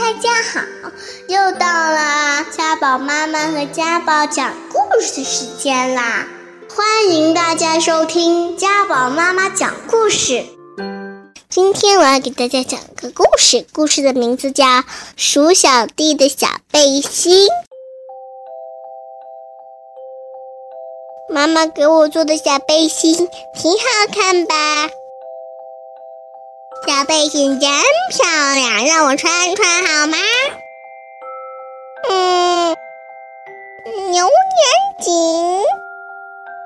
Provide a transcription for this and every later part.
大家好，又到了家宝妈妈和家宝讲故事时间啦！欢迎大家收听家宝妈妈讲故事。今天我要给大家讲个故事，故事的名字叫《鼠小弟的小背心》。妈妈给我做的小背心挺好看吧？小背心真漂亮，让我穿穿好吗？嗯，有点紧，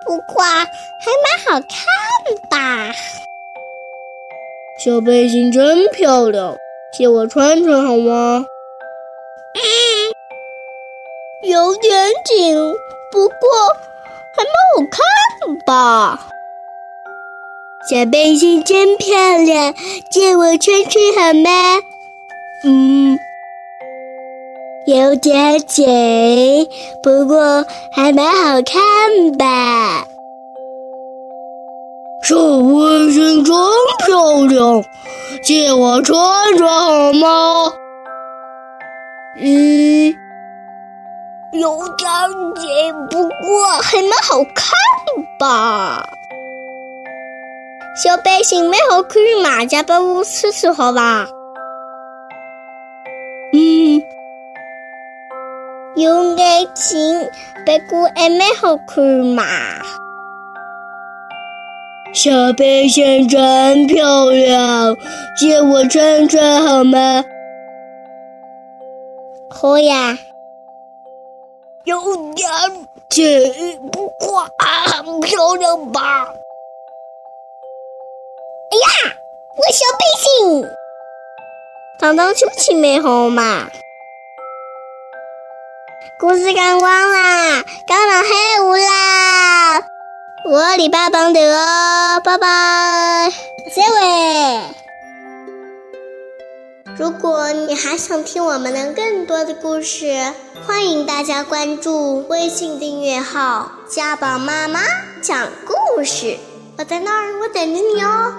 不过还蛮好看吧。小背心真漂亮，借我穿穿好吗？嗯，有点紧，不过还蛮好看吧。小背心真漂亮，借我穿穿好吗？嗯，有点紧，不过还蛮好看吧。小背心真漂亮，借我穿穿好吗？嗯，有点紧，不过还蛮好看吧。小背心蛮好看嘛，家帮我试试好吧？嗯，有眼睛，不过还蛮好看嘛。小背心真漂亮，借我穿穿好吗？好呀。有点紧，不过很漂亮吧？我小背心，当当休息没好嘛？故事讲光啦，刚到黑屋啦，我李爸帮的哦，拜拜，结尾。如果你还想听我们的更多的故事，欢迎大家关注微信订阅号“家宝妈妈讲故事”，我在那儿，我等着你哦。